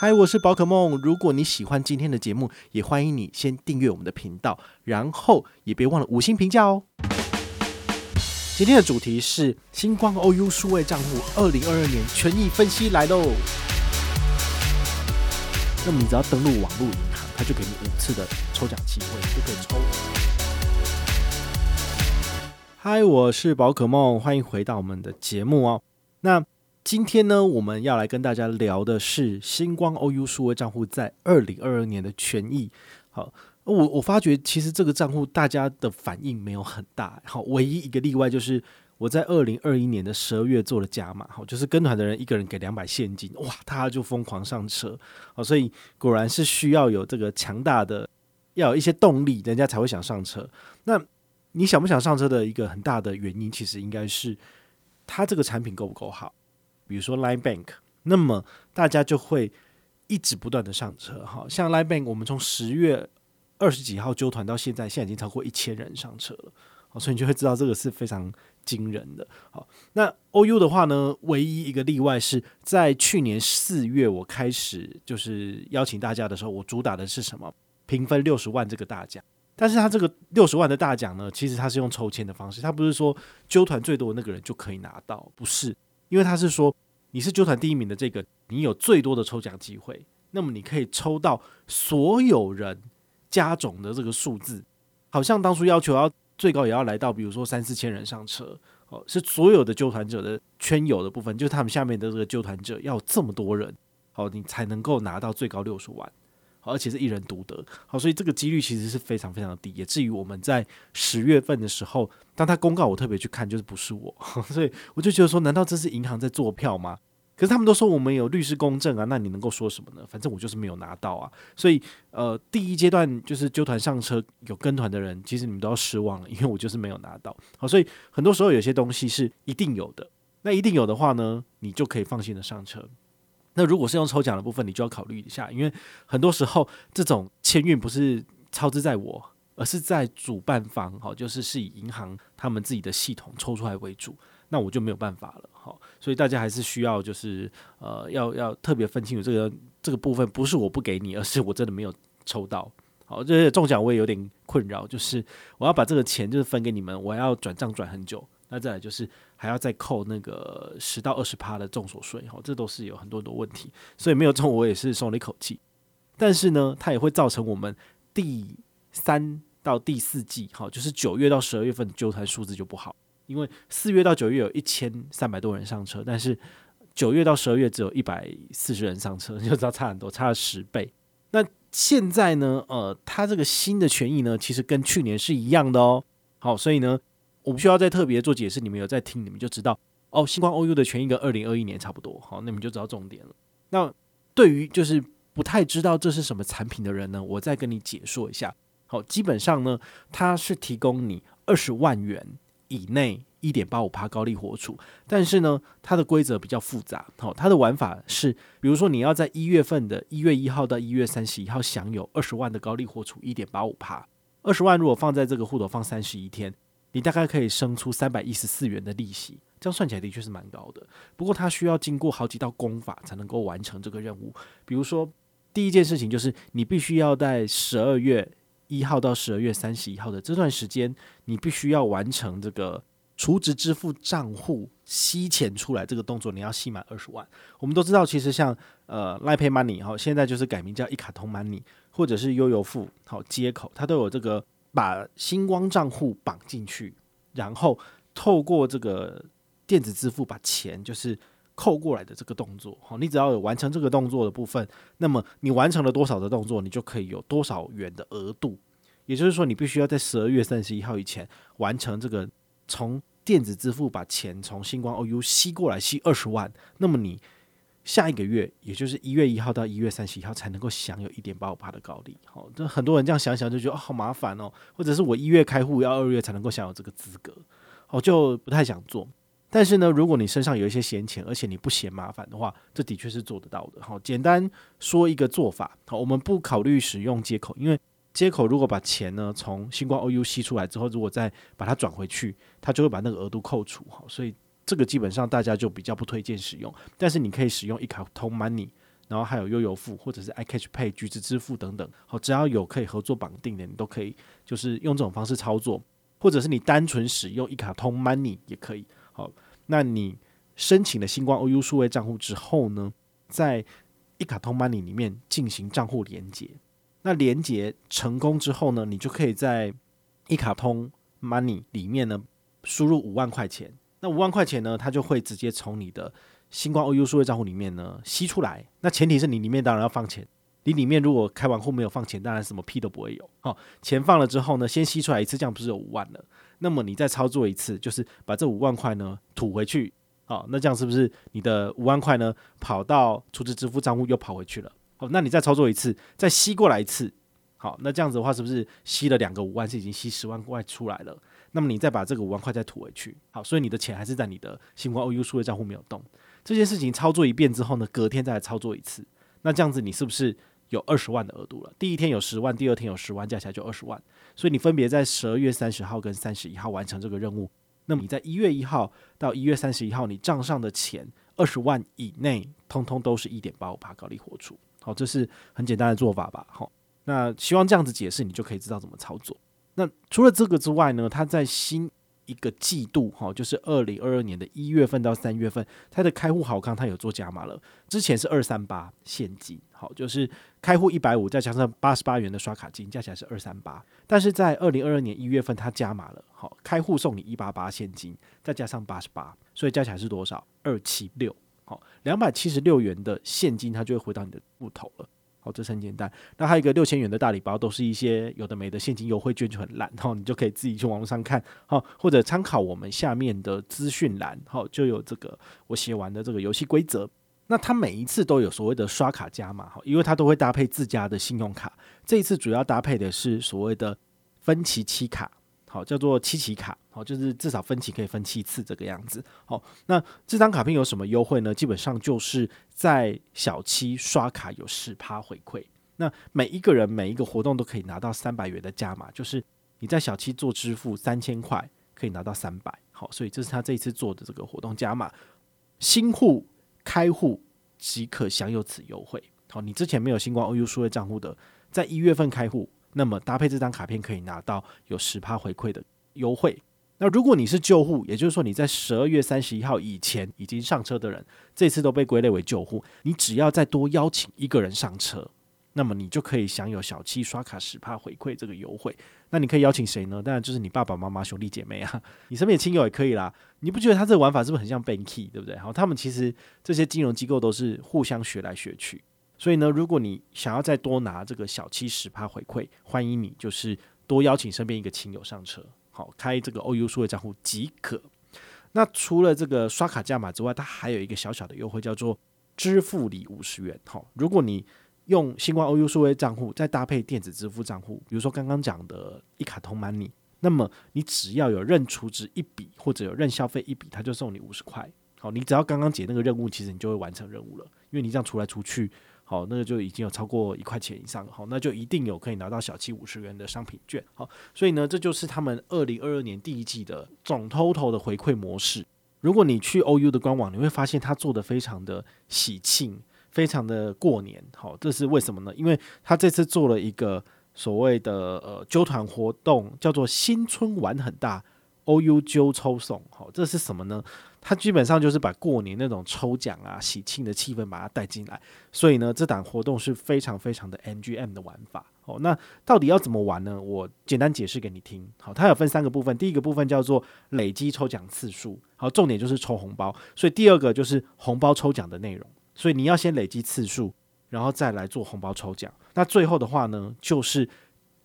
嗨，我是宝可梦。如果你喜欢今天的节目，也欢迎你先订阅我们的频道，然后也别忘了五星评价哦。今天的主题是星光 OU 数位账户二零二二年权益分析来喽。那么你只要登录网络银行，它就给你五次的抽奖机会，就可以抽。嗨，我是宝可梦，欢迎回到我们的节目哦。那今天呢，我们要来跟大家聊的是星光 OU 数位账户在二零二二年的权益。好，我我发觉其实这个账户大家的反应没有很大。好，唯一一个例外就是我在二零二一年的十二月做了加码，好，就是跟团的人一个人给两百现金，哇，他就疯狂上车。好，所以果然是需要有这个强大的，要有一些动力，人家才会想上车。那你想不想上车的一个很大的原因，其实应该是他这个产品够不够好。比如说 Line Bank，那么大家就会一直不断的上车，哈，像 Line Bank，我们从十月二十几号揪团到现在，现在已经超过一千人上车了，好，所以你就会知道这个是非常惊人的。好，那 OU 的话呢，唯一一个例外是在去年四月我开始就是邀请大家的时候，我主打的是什么？平分六十万这个大奖，但是他这个六十万的大奖呢，其实他是用抽签的方式，他不是说揪团最多的那个人就可以拿到，不是。因为他是说，你是救团第一名的这个，你有最多的抽奖机会，那么你可以抽到所有人加总的这个数字，好像当初要求要最高也要来到，比如说三四千人上车哦，是所有的纠团者的圈友的部分，就是他们下面的这个纠团者要这么多人，好，你才能够拿到最高六十万。而且是一人独得，好，所以这个几率其实是非常非常低。也至于我们在十月份的时候，当他公告，我特别去看，就是不是我，所以我就觉得说，难道这是银行在做票吗？可是他们都说我们有律师公证啊，那你能够说什么呢？反正我就是没有拿到啊。所以呃，第一阶段就是纠团上车有跟团的人，其实你们都要失望了，因为我就是没有拿到。好，所以很多时候有些东西是一定有的，那一定有的话呢，你就可以放心的上车。那如果是用抽奖的部分，你就要考虑一下，因为很多时候这种签运不是操之在我，而是在主办方，好，就是是以银行他们自己的系统抽出来为主，那我就没有办法了，好，所以大家还是需要就是呃，要要特别分清楚这个这个部分，不是我不给你，而是我真的没有抽到，好，这些中奖我也有点困扰，就是我要把这个钱就是分给你们，我要转账转很久。那再来就是还要再扣那个十到二十趴的重所税，哈，这都是有很多的问题，所以没有中我也是松了一口气。但是呢，它也会造成我们第三到第四季，哈，就是九月到十二月份的揪团数字就不好，因为四月到九月有一千三百多人上车，但是九月到十二月只有一百四十人上车，就知道差很多，差了十倍。那现在呢，呃，它这个新的权益呢，其实跟去年是一样的哦，好，所以呢。我不需要再特别做解释，你们有在听，你们就知道哦。新光 OU 的权益跟二零二一年差不多，好，那你们就知道重点了。那对于就是不太知道这是什么产品的人呢，我再跟你解说一下。好，基本上呢，它是提供你二十万元以内一点八五趴高利活储，但是呢，它的规则比较复杂。好，它的玩法是，比如说你要在一月份的一月一号到一月三十一号享有二十万的高利活储一点八五趴，二十万如果放在这个户头放三十一天。你大概可以生出三百一十四元的利息，这样算起来的确是蛮高的。不过它需要经过好几道功法才能够完成这个任务。比如说，第一件事情就是你必须要在十二月一号到十二月三十一号的这段时间，你必须要完成这个储值支付账户吸钱出来这个动作，你要吸满二十万。我们都知道，其实像呃 l i Pay Money 哈，现在就是改名叫一卡通 Money，或者是悠游付好接口，它都有这个。把星光账户绑进去，然后透过这个电子支付把钱就是扣过来的这个动作，好，你只要有完成这个动作的部分，那么你完成了多少的动作，你就可以有多少元的额度。也就是说，你必须要在十二月三十一号以前完成这个从电子支付把钱从星光 OU 吸过来，吸二十万，那么你。下一个月，也就是一月一号到一月三十一号，才能够享有一点八五八的高利。好，这很多人这样想想就觉得哦，好麻烦哦，或者是我一月开户要二月才能够享有这个资格，哦，就不太想做。但是呢，如果你身上有一些闲钱，而且你不嫌麻烦的话，这的确是做得到的。好，简单说一个做法。好，我们不考虑使用接口，因为接口如果把钱呢从新光 OU 吸出来之后，如果再把它转回去，它就会把那个额度扣除。好，所以。这个基本上大家就比较不推荐使用，但是你可以使用一卡通 Money，然后还有悠游付或者是 iCash Pay 橘子支付等等，好，只要有可以合作绑定的，你都可以就是用这种方式操作，或者是你单纯使用一卡通 Money 也可以。好，那你申请了星光 OU 数位账户之后呢，在一卡通 Money 里面进行账户连接。那连接成功之后呢，你就可以在一卡通 Money 里面呢输入五万块钱。那五万块钱呢，它就会直接从你的星光 OU 数位账户里面呢吸出来，那前提是你里面当然要放钱。你里面如果开完户没有放钱，当然什么屁都不会有。好，钱放了之后呢，先吸出来一次，这样不是有五万了？那么你再操作一次，就是把这五万块呢吐回去。好，那这样是不是你的五万块呢跑到储值支付账户又跑回去了？好，那你再操作一次，再吸过来一次。好，那这样子的话，是不是吸了两个五万，是已经吸十万块出来了？那么你再把这个五万块再吐回去。好，所以你的钱还是在你的星光 OU 数位账户没有动。这件事情操作一遍之后呢，隔天再来操作一次，那这样子你是不是有二十万的额度了？第一天有十万，第二天有十万，加起来就二十万。所以你分别在十二月三十号跟三十一号完成这个任务。那么你在一月一号到一月三十一号，你账上的钱二十万以内，通通都是一点八五趴高利活出。好，这是很简单的做法吧？好，那希望这样子解释，你就可以知道怎么操作。那除了这个之外呢，它在新一个季度，哈，就是二零二二年的一月份到三月份，它的开户好康，它有做加码了。之前是二三八现金，好，就是开户一百五，再加上八十八元的刷卡金，加起来是二三八。但是在二零二二年一月份，它加码了，好，开户送你一八八现金，再加上八十八，所以加起来是多少？二七六，好，两百七十六元的现金，它就会回到你的户头了。好，这是很简单。那还有一个六千元的大礼包，都是一些有的没的现金优惠券，就很烂。然后你就可以自己去网络上看，好，或者参考我们下面的资讯栏，好，就有这个我写完的这个游戏规则。那它每一次都有所谓的刷卡加码，哈，因为它都会搭配自家的信用卡。这一次主要搭配的是所谓的分期七卡。好，叫做七期卡，好，就是至少分期可以分七次这个样子。好，那这张卡片有什么优惠呢？基本上就是在小七刷卡有十趴回馈。那每一个人每一个活动都可以拿到三百元的加码，就是你在小七做支付三千块可以拿到三百。好，所以这是他这一次做的这个活动加码，新户开户即可享有此优惠。好，你之前没有星光 OU 数位账户的，在一月份开户。那么搭配这张卡片可以拿到有十趴回馈的优惠。那如果你是旧户，也就是说你在十二月三十一号以前已经上车的人，这次都被归类为旧户。你只要再多邀请一个人上车，那么你就可以享有小七刷卡十趴回馈这个优惠。那你可以邀请谁呢？当然就是你爸爸妈妈、兄弟姐妹啊，你身边的亲友也可以啦。你不觉得他这个玩法是不是很像 Banky，对不对？好，他们其实这些金融机构都是互相学来学去。所以呢，如果你想要再多拿这个小七十趴回馈，欢迎你就是多邀请身边一个亲友上车，好，开这个 OU 数位账户即可。那除了这个刷卡加码之外，它还有一个小小的优惠，叫做支付礼五十元。好，如果你用新光 OU 数位账户再搭配电子支付账户，比如说刚刚讲的一卡通 Money，那么你只要有任储值一笔或者有任消费一笔，它就送你五十块。好，你只要刚刚解那个任务，其实你就会完成任务了，因为你这样出来出去。好，那个就已经有超过一块钱以上，好，那就一定有可以拿到小七五十元的商品券。好，所以呢，这就是他们二零二二年第一季的总 total 的回馈模式。如果你去 OU 的官网，你会发现它做的非常的喜庆，非常的过年。好，这是为什么呢？因为他这次做了一个所谓的呃揪团活动，叫做新春玩很大。OU 揪抽送，好，这是什么呢？它基本上就是把过年那种抽奖啊、喜庆的气氛把它带进来，所以呢，这档活动是非常非常的 MGM 的玩法。哦，那到底要怎么玩呢？我简单解释给你听。好，它有分三个部分，第一个部分叫做累积抽奖次数，好，重点就是抽红包，所以第二个就是红包抽奖的内容，所以你要先累积次数，然后再来做红包抽奖。那最后的话呢，就是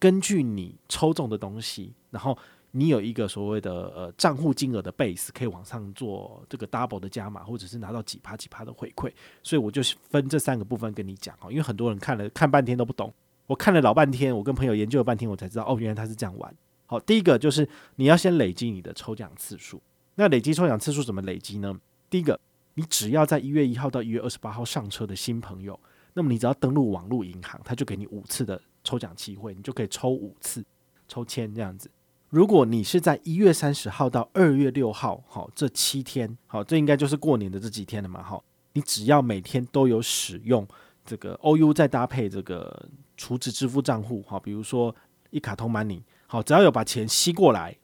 根据你抽中的东西，然后。你有一个所谓的呃账户金额的 base，可以往上做这个 double 的加码，或者是拿到几趴几趴的回馈，所以我就分这三个部分跟你讲哦，因为很多人看了看半天都不懂，我看了老半天，我跟朋友研究了半天，我才知道哦，原来他是这样玩。好，第一个就是你要先累积你的抽奖次数，那累积抽奖次数怎么累积呢？第一个，你只要在一月一号到一月二十八号上车的新朋友，那么你只要登录网络银行，他就给你五次的抽奖机会，你就可以抽五次，抽签这样子。如果你是在一月三十号到二月六号，好，这七天，好，这应该就是过年的这几天了嘛，好，你只要每天都有使用这个 OU 再搭配这个储值支付账户，好，比如说一卡通 Money，好，只要有把钱吸过来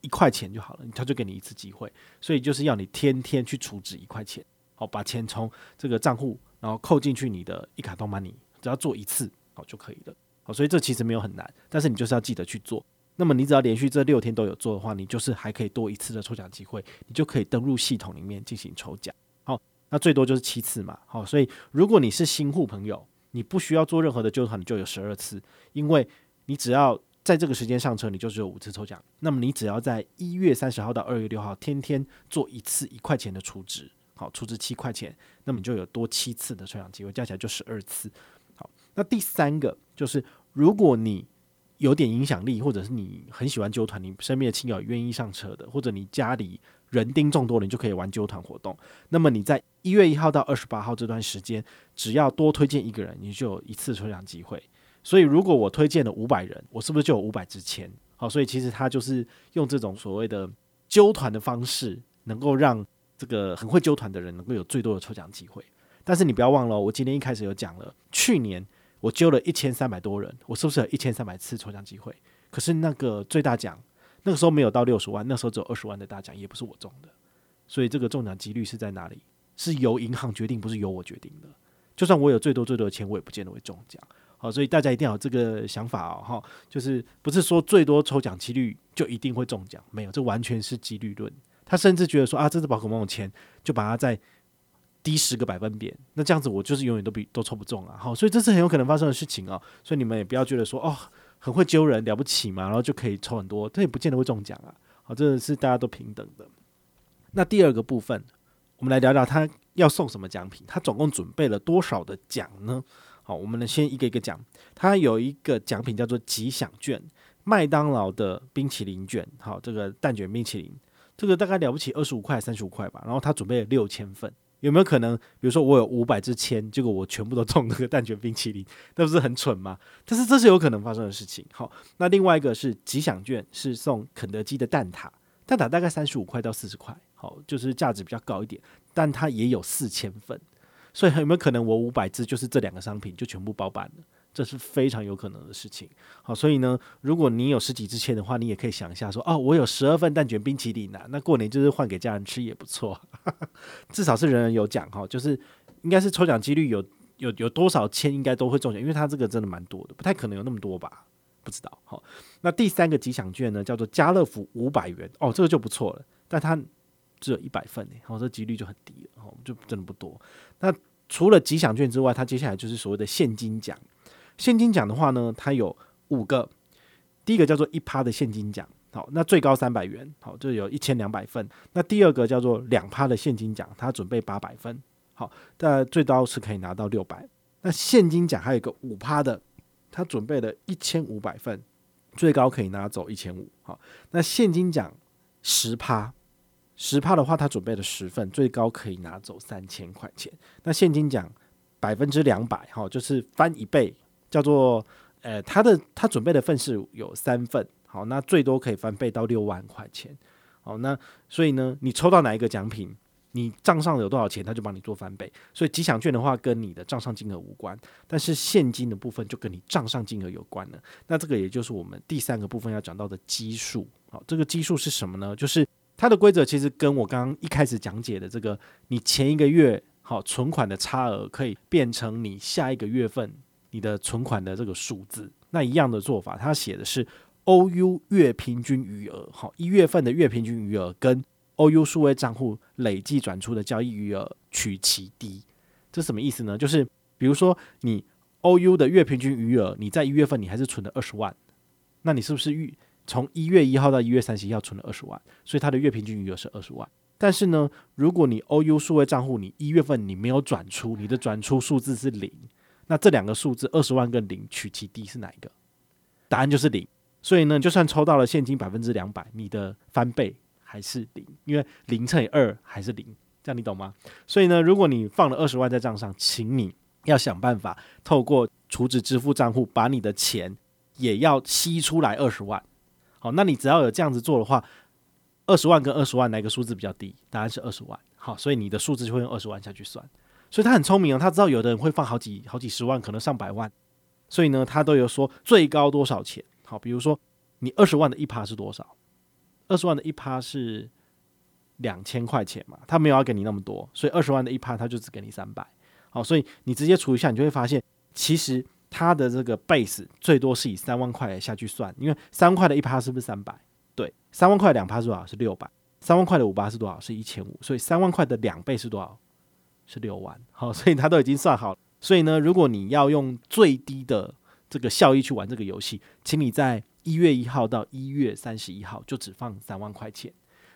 一块钱就好了，他就给你一次机会，所以就是要你天天去储值一块钱，好，把钱从这个账户然后扣进去你的一卡通 Money，只要做一次好就可以了，好，所以这其实没有很难，但是你就是要记得去做。那么你只要连续这六天都有做的话，你就是还可以多一次的抽奖机会，你就可以登入系统里面进行抽奖。好，那最多就是七次嘛。好，所以如果你是新户朋友，你不需要做任何的揪团，你就有十二次，因为你只要在这个时间上车，你就只有五次抽奖。那么你只要在一月三十号到二月六号天天做一次一块钱的储值，好，储值七块钱，那么你就有多七次的抽奖机会，加起来就十二次。好，那第三个就是如果你有点影响力，或者是你很喜欢揪团，你身边的亲友愿意上车的，或者你家里人丁众多，你就可以玩揪团活动。那么你在一月一号到二十八号这段时间，只要多推荐一个人，你就有一次抽奖机会。所以如果我推荐了五百人，我是不是就有五百支签？好，所以其实他就是用这种所谓的揪团的方式，能够让这个很会揪团的人能够有最多的抽奖机会。但是你不要忘了，我今天一开始有讲了，去年。我揪了一千三百多人，我是不是有一千三百次抽奖机会？可是那个最大奖那个时候没有到六十万，那时候只有二十万的大奖，也不是我中的，所以这个中奖几率是在哪里？是由银行决定，不是由我决定的。就算我有最多最多的钱，我也不见得会中奖。好，所以大家一定要有这个想法哦，哈，就是不是说最多抽奖几率就一定会中奖，没有，这完全是几率论。他甚至觉得说啊，这只宝可梦的钱，就把它在。低十个百分点，那这样子我就是永远都比都抽不中啊！好，所以这是很有可能发生的事情啊！所以你们也不要觉得说哦，很会揪人了不起嘛，然后就可以抽很多，这也不见得会中奖啊！好，这是大家都平等的。那第二个部分，我们来聊聊他要送什么奖品，他总共准备了多少的奖呢？好，我们呢先一个一个讲。他有一个奖品叫做吉祥券，麦当劳的冰淇淋券，好，这个蛋卷冰淇淋，这个大概了不起二十五块、三十五块吧。然后他准备了六千份。有没有可能，比如说我有五百支签，结果我全部都中那个蛋卷冰淇淋，那不是很蠢吗？但是这是有可能发生的事情。好，那另外一个是吉祥券，是送肯德基的蛋挞，蛋挞大概三十五块到四十块，好，就是价值比较高一点，但它也有四千份，所以有没有可能我五百支就是这两个商品就全部包办了？这是非常有可能的事情，好，所以呢，如果你有十几支签的话，你也可以想一下说，哦，我有十二份蛋卷冰淇淋呐，那过年就是换给家人吃也不错，至少是人人有奖哈，就是应该是抽奖几率有有有多少签应该都会中奖，因为它这个真的蛮多的，不太可能有那么多吧，不知道。好，那第三个吉祥券呢，叫做家乐福五百元，哦，这个就不错了，但它只有一百份诶，好，这几率就很低了，哦，就真的不多。那除了吉祥券之外，它接下来就是所谓的现金奖。现金奖的话呢，它有五个。第一个叫做一趴的现金奖，好，那最高三百元，好，就有一千两百份。那第二个叫做两趴的现金奖，他准备八百分，好，但最高是可以拿到六百。那现金奖还有一个五趴的，他准备了一千五百份，最高可以拿走一千五。好，那现金奖十趴，十趴的话，他准备了十份，最高可以拿走三千块钱。那现金奖百分之两百，哈，就是翻一倍。叫做，呃，他的他准备的份数有三份，好，那最多可以翻倍到六万块钱，好，那所以呢，你抽到哪一个奖品，你账上有多少钱，他就帮你做翻倍。所以吉祥券的话，跟你的账上金额无关，但是现金的部分就跟你账上金额有关了。那这个也就是我们第三个部分要讲到的基数，好，这个基数是什么呢？就是它的规则其实跟我刚刚一开始讲解的这个，你前一个月好存款的差额可以变成你下一个月份。你的存款的这个数字，那一样的做法，它写的是 OU 月平均余额，好，一月份的月平均余额跟 OU 数位账户累计转出的交易余额取其低，这什么意思呢？就是比如说你 OU 的月平均余额，你在一月份你还是存了二十万，那你是不是预从一月一号到一月三十一号存了二十万，所以它的月平均余额是二十万。但是呢，如果你 OU 数位账户你一月份你没有转出，你的转出数字是零。那这两个数字二十万跟零取其低是哪一个？答案就是零。所以呢，就算抽到了现金百分之两百，你的翻倍还是零，因为零乘以二还是零，这样你懂吗？所以呢，如果你放了二十万在账上，请你要想办法透过储值支付账户把你的钱也要吸出来二十万。好，那你只要有这样子做的话，二十万跟二十万哪个数字比较低？答案是二十万。好，所以你的数字就会用二十万下去算。所以他很聪明哦，他知道有的人会放好几好几十万，可能上百万，所以呢，他都有说最高多少钱。好，比如说你二十万的一趴是多少？二十万的一趴是两千块钱嘛，他没有要给你那么多，所以二十万的一趴他就只给你三百。好，所以你直接除一下，你就会发现，其实他的这个 base 最多是以三万块下去算，因为三块的一趴是不是三百？对，三万块两趴是多少？是六百。三万块的五趴是多少？是一千五。所以三万块的两倍是多少？是六万。好，所以他都已经算好了。所以呢，如果你要用最低的这个效益去玩这个游戏，请你在一月一号到一月三十一号就只放三万块钱。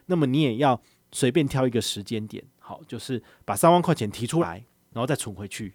那么你也要随便挑一个时间点，好，就是把三万块钱提出来，然后再存回去。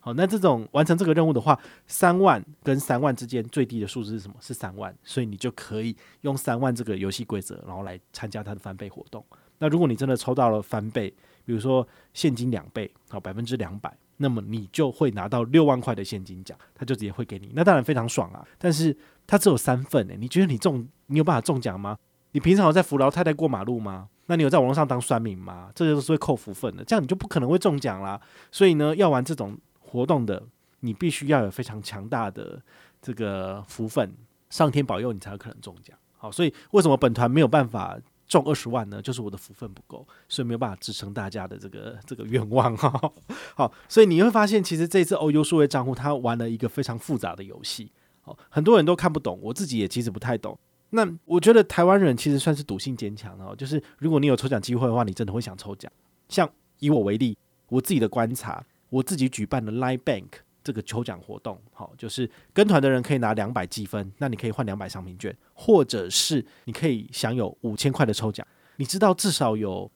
好，那这种完成这个任务的话，三万跟三万之间最低的数字是什么？是三万，所以你就可以用三万这个游戏规则，然后来参加它的翻倍活动。那如果你真的抽到了翻倍，比如说现金两倍，好，百分之两百，那么你就会拿到六万块的现金奖，他就直接会给你。那当然非常爽啊，但是它只有三份诶，你觉得你中，你有办法中奖吗？你平常有在扶老太太过马路吗？那你有在网络上当酸民吗？这些都是会扣福分的，这样你就不可能会中奖啦。所以呢，要玩这种。活动的，你必须要有非常强大的这个福分，上天保佑你才有可能中奖。好，所以为什么本团没有办法中二十万呢？就是我的福分不够，所以没有办法支撑大家的这个这个愿望哈。好，所以你会发现，其实这次欧优数位账户他玩了一个非常复杂的游戏，好，很多人都看不懂，我自己也其实不太懂。那我觉得台湾人其实算是赌性坚强的，就是如果你有抽奖机会的话，你真的会想抽奖。像以我为例，我自己的观察。我自己举办的 Line Bank 这个抽奖活动，好，就是跟团的人可以拿两百积分，那你可以换两百商品券，或者是你可以享有五千块的抽奖。你知道至少有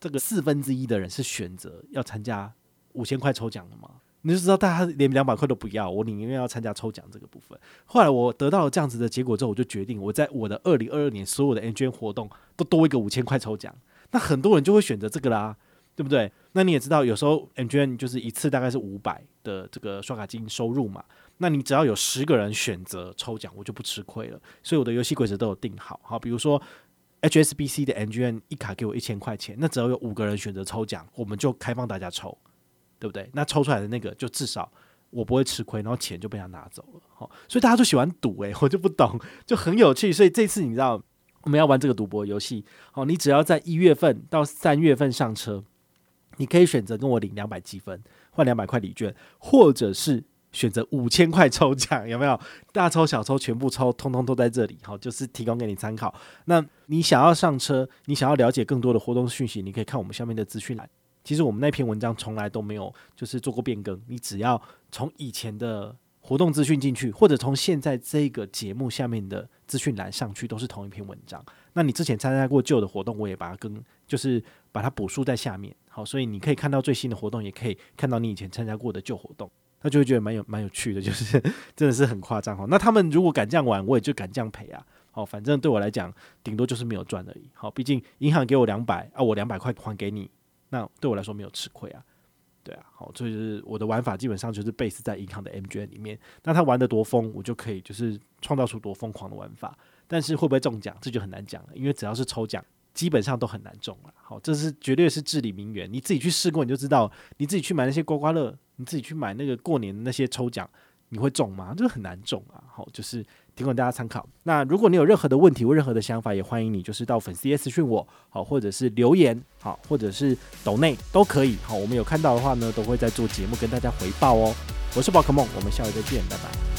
这个四分之一的人是选择要参加五千块抽奖的吗？你就知道大家连两百块都不要，我宁愿要参加抽奖这个部分。后来我得到了这样子的结果之后，我就决定我在我的二零二二年所有的 ng 活动都多一个五千块抽奖，那很多人就会选择这个啦。对不对？那你也知道，有时候 MGM 就是一次大概是五百的这个刷卡金收入嘛。那你只要有十个人选择抽奖，我就不吃亏了。所以我的游戏规则都有定好，好，比如说 HSBC 的 MGM 一卡给我一千块钱，那只要有五个人选择抽奖，我们就开放大家抽，对不对？那抽出来的那个就至少我不会吃亏，然后钱就被他拿走了。好，所以大家都喜欢赌，诶，我就不懂，就很有趣。所以这次你知道我们要玩这个赌博游戏，好，你只要在一月份到三月份上车。你可以选择跟我领两百积分换两百块礼券，或者是选择五千块抽奖，有没有？大抽小抽全部抽，通通都在这里，好，就是提供给你参考。那你想要上车，你想要了解更多的活动讯息，你可以看我们下面的资讯栏。其实我们那篇文章从来都没有就是做过变更，你只要从以前的活动资讯进去，或者从现在这个节目下面的资讯栏上去，都是同一篇文章。那你之前参加过旧的活动，我也把它跟就是把它补述在下面。好，所以你可以看到最新的活动，也可以看到你以前参加过的旧活动，那就会觉得蛮有蛮有趣的，就是 真的是很夸张哈。那他们如果敢这样玩，我也就敢这样赔啊。好，反正对我来讲，顶多就是没有赚而已。好，毕竟银行给我两百啊，我两百块还给你，那对我来说没有吃亏啊。对啊，好，所以就是我的玩法基本上就是 base 在银行的 MGM 里面。那他玩得多疯，我就可以就是创造出多疯狂的玩法。但是会不会中奖，这就很难讲了，因为只要是抽奖。基本上都很难中了，好，这是绝对是至理名言。你自己去试过，你就知道，你自己去买那些刮刮乐，你自己去买那个过年的那些抽奖，你会中吗？这个很难中啊。好，就是提供大家参考。那如果你有任何的问题或任何的想法，也欢迎你就是到粉丝页私讯我，好，或者是留言，好，或者是抖内都可以。好，我们有看到的话呢，都会在做节目跟大家回报哦。我是宝可梦，我们下回再见，拜拜。